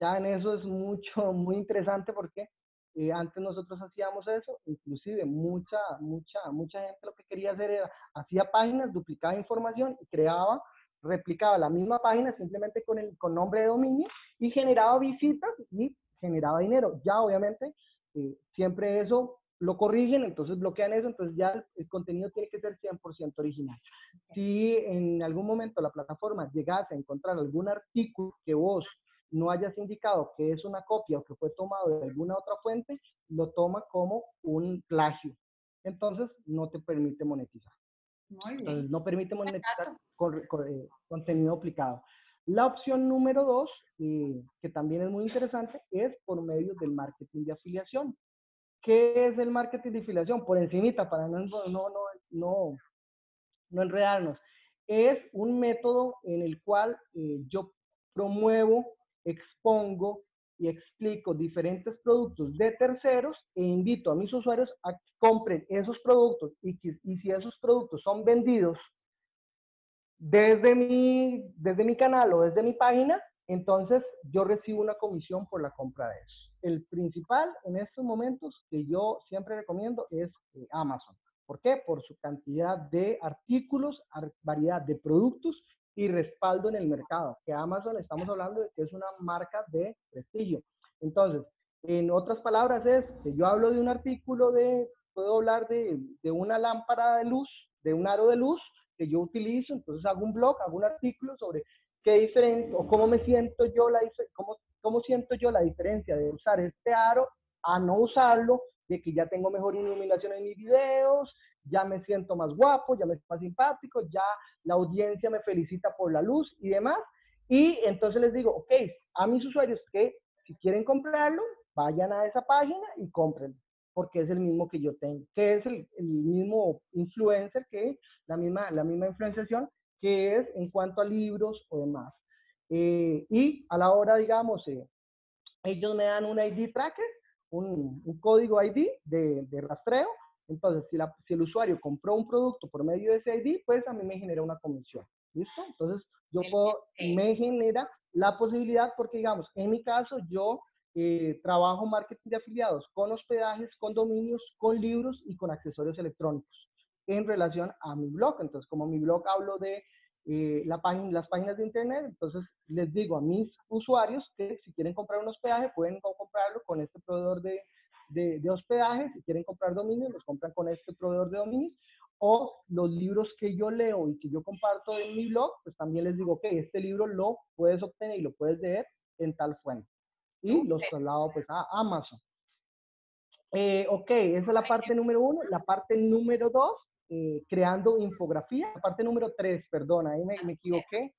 ya en eso es mucho, muy interesante porque eh, antes nosotros hacíamos eso, inclusive mucha, mucha, mucha gente lo que quería hacer era, hacía páginas, duplicaba información y creaba, replicaba la misma página simplemente con el con nombre de dominio y generaba visitas y generaba dinero. Ya obviamente eh, siempre eso lo corrigen, entonces bloquean eso, entonces ya el, contenido tiene que ser 100% original. Si en algún momento la plataforma llegase a encontrar algún artículo que vos no hayas indicado que es una copia o que fue tomado de alguna otra fuente, lo toma como un plagio. entonces no te permite monetizar. Muy bien. no permite monetizar con, eh, contenido aplicado. La opción número dos, eh, que también es muy interesante, es por medio del marketing de afiliación. ¿Qué es el marketing de afiliación? Por encimita, para no, no, no, no, no enredarnos. Es un método en el cual eh, yo promuevo, expongo y explico diferentes productos de terceros e invito a mis usuarios a que compren esos productos y, y si esos productos son vendidos desde mi, desde mi canal o desde mi página, entonces yo recibo una comisión por la compra de eso. El principal en estos momentos que yo siempre recomiendo es eh, Amazon. ¿Por qué? Por su cantidad de artículos, variedad de productos y respaldo en el mercado. Que Amazon estamos hablando de que es una marca de prestigio. Entonces, en otras palabras es que yo hablo de un artículo de, puedo hablar de, de una lámpara de luz, de un aro de luz, que yo utilizo, entonces hago un blog, hago un artículo sobre qué diferencia o cómo me siento yo, la, cómo, cómo siento yo la diferencia de usar este aro a no usarlo, de que ya tengo mejor iluminación en mis videos, ya me siento más guapo, ya me siento más simpático, ya la audiencia me felicita por la luz y demás. Y entonces les digo, ok, a mis usuarios que si quieren comprarlo, vayan a esa página y compren porque es el mismo que yo tengo, que es el, mismo influencer que la misma, la misma influenciación que es en cuanto a libros o demás. Eh, y a la hora, digamos, eh, ellos me dan un ID tracker, un, un código ID de, de, rastreo. Entonces, si, la, si el usuario compró un producto por medio de ese ID, pues a mí me genera una comisión. ¿Listo? Entonces, yo puedo, me genera la posibilidad, porque digamos, en mi caso, yo eh, trabajo marketing de afiliados con hospedajes, con dominios, con libros y con accesorios electrónicos en relación a mi blog. Entonces, como mi blog hablo de eh, la las páginas de internet, entonces les digo a mis usuarios que si quieren comprar un hospedaje pueden comprarlo con este proveedor de, de, de hospedaje, si quieren comprar dominios, los compran con este proveedor de dominios, o los libros que yo leo y que yo comparto en mi blog, pues también les digo que este libro lo puedes obtener y lo puedes leer en tal fuente y los traslado pues a Amazon. Eh, ok, esa es la parte número uno. La parte número dos, eh, creando infografía. La parte número tres, perdona, ahí me, me equivoqué.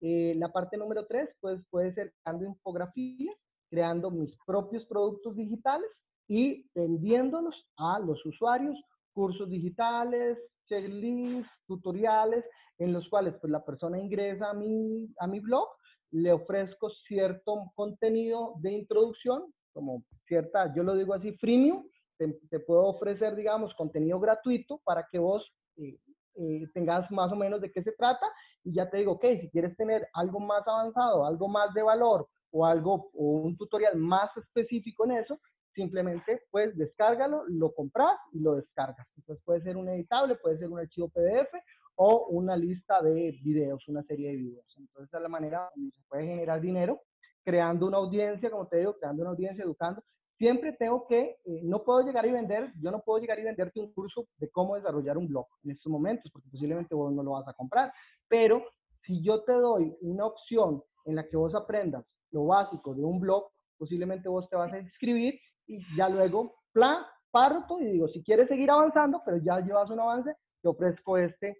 Eh, la parte número tres, pues puede ser creando infografía, creando mis propios productos digitales y vendiéndolos a los usuarios, cursos digitales, checklists, tutoriales, en los cuales pues la persona ingresa a mi, a mi blog le ofrezco cierto contenido de introducción, como cierta, yo lo digo así, freemium, te, puedo ofrecer, digamos, contenido gratuito para que vos eh, eh, tengas más o menos de qué se trata y ya te digo, ok, si quieres tener algo más avanzado, algo más de valor o algo o un tutorial más específico en eso, simplemente pues descárgalo, lo compras y lo descargas. Entonces puede ser un editable, puede ser un archivo PDF o una lista de videos, una serie de videos. Entonces, es la manera en se puede generar dinero, creando una audiencia, como te digo, creando una audiencia, educando. Siempre tengo que, eh, no puedo llegar y vender, yo no puedo llegar y venderte un curso de cómo desarrollar un blog en estos momentos, porque posiblemente vos no lo vas a comprar. Pero si yo te doy una opción en la que vos aprendas lo básico de un blog, posiblemente vos te vas a inscribir y ya luego, plan, parto y digo, si quieres seguir avanzando, pero ya llevas un avance, te ofrezco este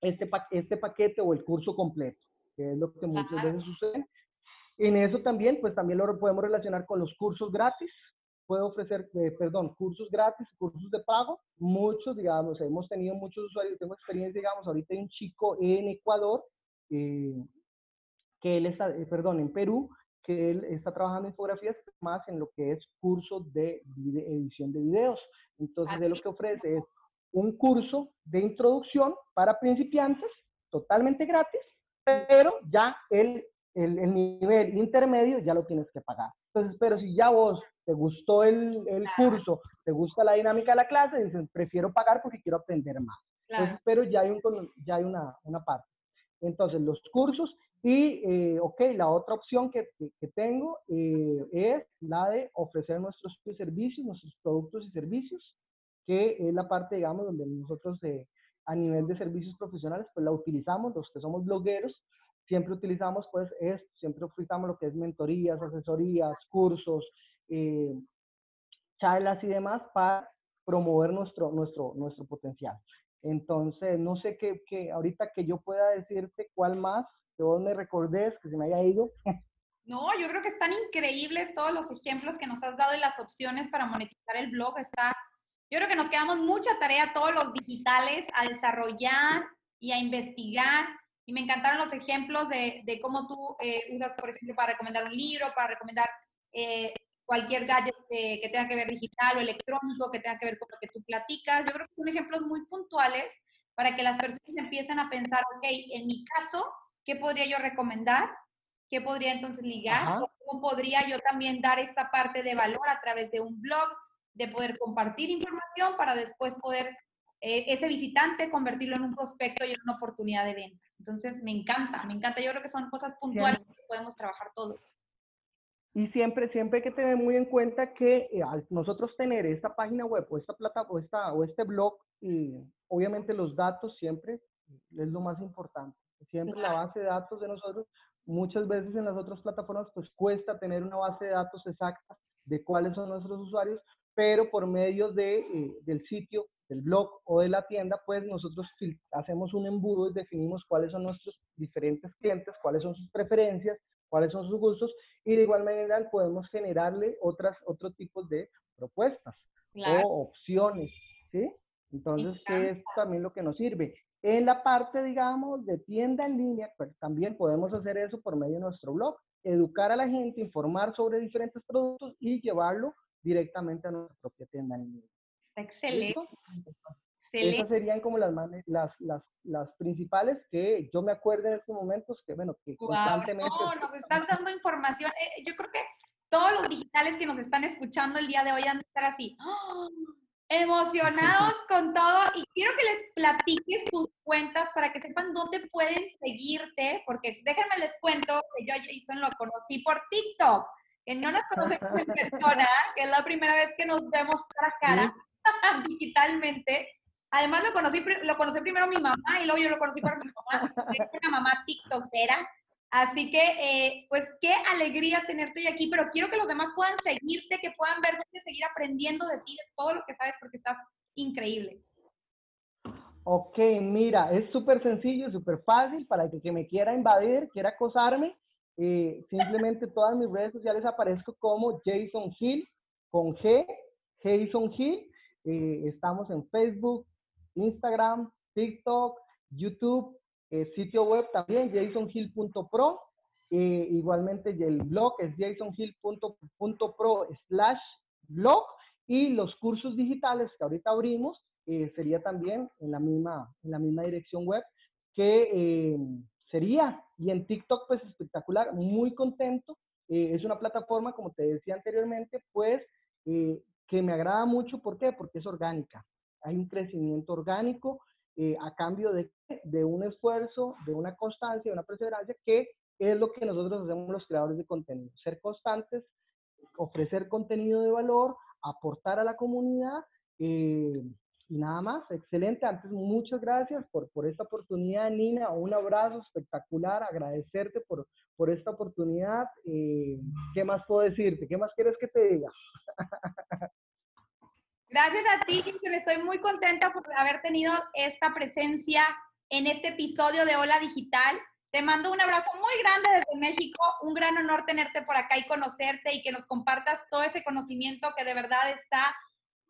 este, este paquete o el curso completo, que es lo que muchas veces sucede. En eso también, pues también lo podemos relacionar con los cursos gratis. Puedo ofrecer, eh, perdón, cursos gratis, cursos de pago. Muchos, digamos, hemos tenido muchos usuarios. Tengo experiencia, digamos, ahorita hay un chico en Ecuador, eh, que él está, eh, perdón, en Perú, que él está trabajando en fotografías más en lo que es cursos de edición de videos. Entonces, de lo que ofrece es un curso de introducción para principiantes totalmente gratis, pero ya el, el, nivel intermedio ya lo tienes que pagar. Entonces, pero si ya vos te gustó el, el curso, te gusta la dinámica de la clase, dices, prefiero pagar porque quiero aprender más. pero ya hay, un, ya hay una, una parte. Entonces, los cursos y, eh, ok, la otra opción que, que, tengo eh, es la de ofrecer nuestros servicios, nuestros productos y servicios que es la parte, digamos, donde nosotros eh, a nivel de servicios profesionales, pues la utilizamos, los que somos blogueros, siempre utilizamos pues esto, siempre utilizamos lo que es mentorías, asesorías, cursos, eh, charlas y demás para promover nuestro, nuestro, nuestro potencial. Entonces, no sé qué, qué, ahorita que yo pueda decirte cuál más, que vos me recordés, que se me haya ido. No, yo creo que están increíbles todos los ejemplos que nos has dado y las opciones para monetizar el blog. Está, yo creo que nos quedamos mucha tarea todos los digitales a desarrollar y a investigar. Y me encantaron los ejemplos de, de cómo tú eh, usas, por ejemplo, para recomendar un libro, para recomendar eh, cualquier gadget que tenga que ver digital o electrónico, que tenga que ver con lo que tú platicas. Yo creo que son ejemplos muy puntuales para que las personas empiecen a pensar, ok, en mi caso, ¿qué podría yo recomendar? ¿Qué podría entonces ligar? ¿Cómo podría yo también dar esta parte de valor a través de un blog, de poder compartir información para después poder eh, ese visitante convertirlo en un prospecto y en una oportunidad de venta? Entonces, me encanta, me encanta. Yo creo que son cosas puntuales que podemos trabajar todos. Y siempre, siempre hay que tener muy en cuenta que eh, al nosotros tener esta página web o esta plata o, esta, o este blog, y obviamente los datos siempre es lo más importante. Siempre la base de datos de nosotros, muchas veces en las otras plataformas, pues cuesta tener una base de datos exacta de cuáles son nuestros usuarios, pero por medio de, eh, del sitio, del blog o de la tienda, pues nosotros hacemos un embudo y definimos cuáles son nuestros diferentes clientes, cuáles son sus preferencias, cuáles son sus gustos y de igual manera podemos generarle otras, otros tipos de propuestas o opciones, ¿sí? Entonces, ¿qué es también lo que nos sirve? En la parte, digamos, de tienda en línea, pues también podemos hacer eso por medio de nuestro blog, educar a la gente, informar sobre diferentes productos y llevarlo directamente a nuestra propia tienda en línea. Excelente. Esas serían como las, las, las, las, principales que yo me acuerdo en estos momentos, que bueno, que constantemente... No, nos estás dando información. Eh, yo creo que todos los digitales que nos están escuchando el día de hoy han de estar así, ¡oh! emocionados con todo. Y quiero que les platiques tus cuentas para que sepan dónde pueden seguirte, porque déjenme les cuento que yo a Jason lo conocí por TikTok, que no nos conocemos en persona, que es la primera vez que nos vemos cara a cara digitalmente. Además, lo conocí, lo conocí primero mi mamá y luego yo lo conocí por mi mamá, una mamá tiktokera. Así que, eh, pues, qué alegría tenerte hoy aquí, pero quiero que los demás puedan seguirte, que puedan ver dónde seguir aprendiendo de ti, de todo lo que sabes, porque estás increíble. Ok, mira, es súper sencillo, súper fácil para el que me quiera invadir, quiera acosarme. Eh, simplemente todas mis redes sociales aparezco como Jason Hill, con G, Jason Hill. Eh, estamos en Facebook, Instagram, TikTok, YouTube, eh, sitio web también, jasonhill.pro. Eh, igualmente el blog es jasonhill.pro slash blog y los cursos digitales que ahorita abrimos eh, sería también en la misma, en la misma dirección web que sería y en TikTok pues espectacular, muy contento. es una plataforma, como te decía anteriormente, pues que me agrada mucho. ¿Por qué? Porque es orgánica hay un crecimiento orgánico eh, a cambio de, de un esfuerzo, de una constancia, de una perseverancia, que es lo que nosotros hacemos los creadores de contenido. Ser constantes, ofrecer contenido de valor, aportar a la comunidad eh, y nada más. Excelente. Antes, muchas gracias por, por esta oportunidad, Nina. Un abrazo espectacular. Agradecerte por, por esta oportunidad. Eh, ¿Qué más puedo decirte? ¿Qué más quieres que te diga? Gracias a ti, Estoy muy contenta por haber tenido esta presencia en este episodio de Hola Digital. Te mando un abrazo muy grande desde México. Un gran honor tenerte por acá y conocerte y que nos compartas todo ese conocimiento que de verdad está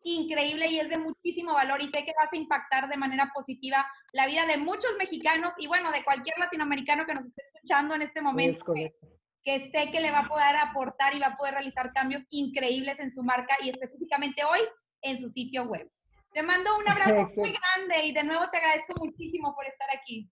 increíble y es de muchísimo valor y sé que vas a impactar de manera positiva la vida de muchos mexicanos y bueno, de cualquier latinoamericano que nos esté escuchando en este momento, que, que, sé que le va a poder aportar y va a poder realizar cambios increíbles en su marca y específicamente hoy en su sitio web. Te mando un abrazo muy grande y de nuevo te agradezco muchísimo por estar aquí.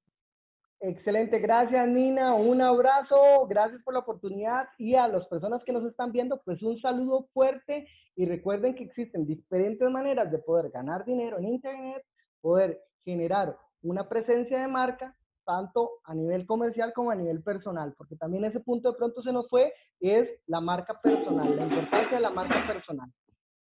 Excelente, gracias Nina, un abrazo, gracias por la oportunidad y a las personas que nos están viendo, pues un saludo fuerte y recuerden que existen diferentes maneras de poder ganar dinero en Internet, poder generar una presencia de marca, tanto a nivel comercial como a nivel personal, porque también ese punto de pronto se nos fue, es la marca personal, la importancia de la marca personal.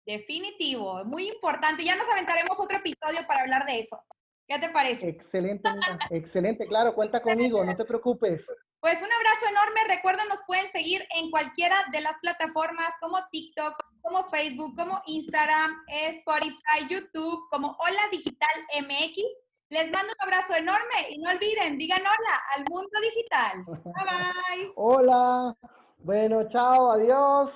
Definitivo, muy importante. Ya nos aventaremos otro episodio para hablar de eso. ¿Qué te parece? Excelente, excelente, claro, cuenta conmigo, no te preocupes. Pues un abrazo enorme. Recuerden, nos pueden seguir en cualquiera de las plataformas como TikTok, como Facebook, como Instagram, Spotify, YouTube, como Hola Digital MX. Les mando un abrazo enorme y no olviden, digan hola al mundo digital. Bye bye. Hola. Bueno, chao, adiós.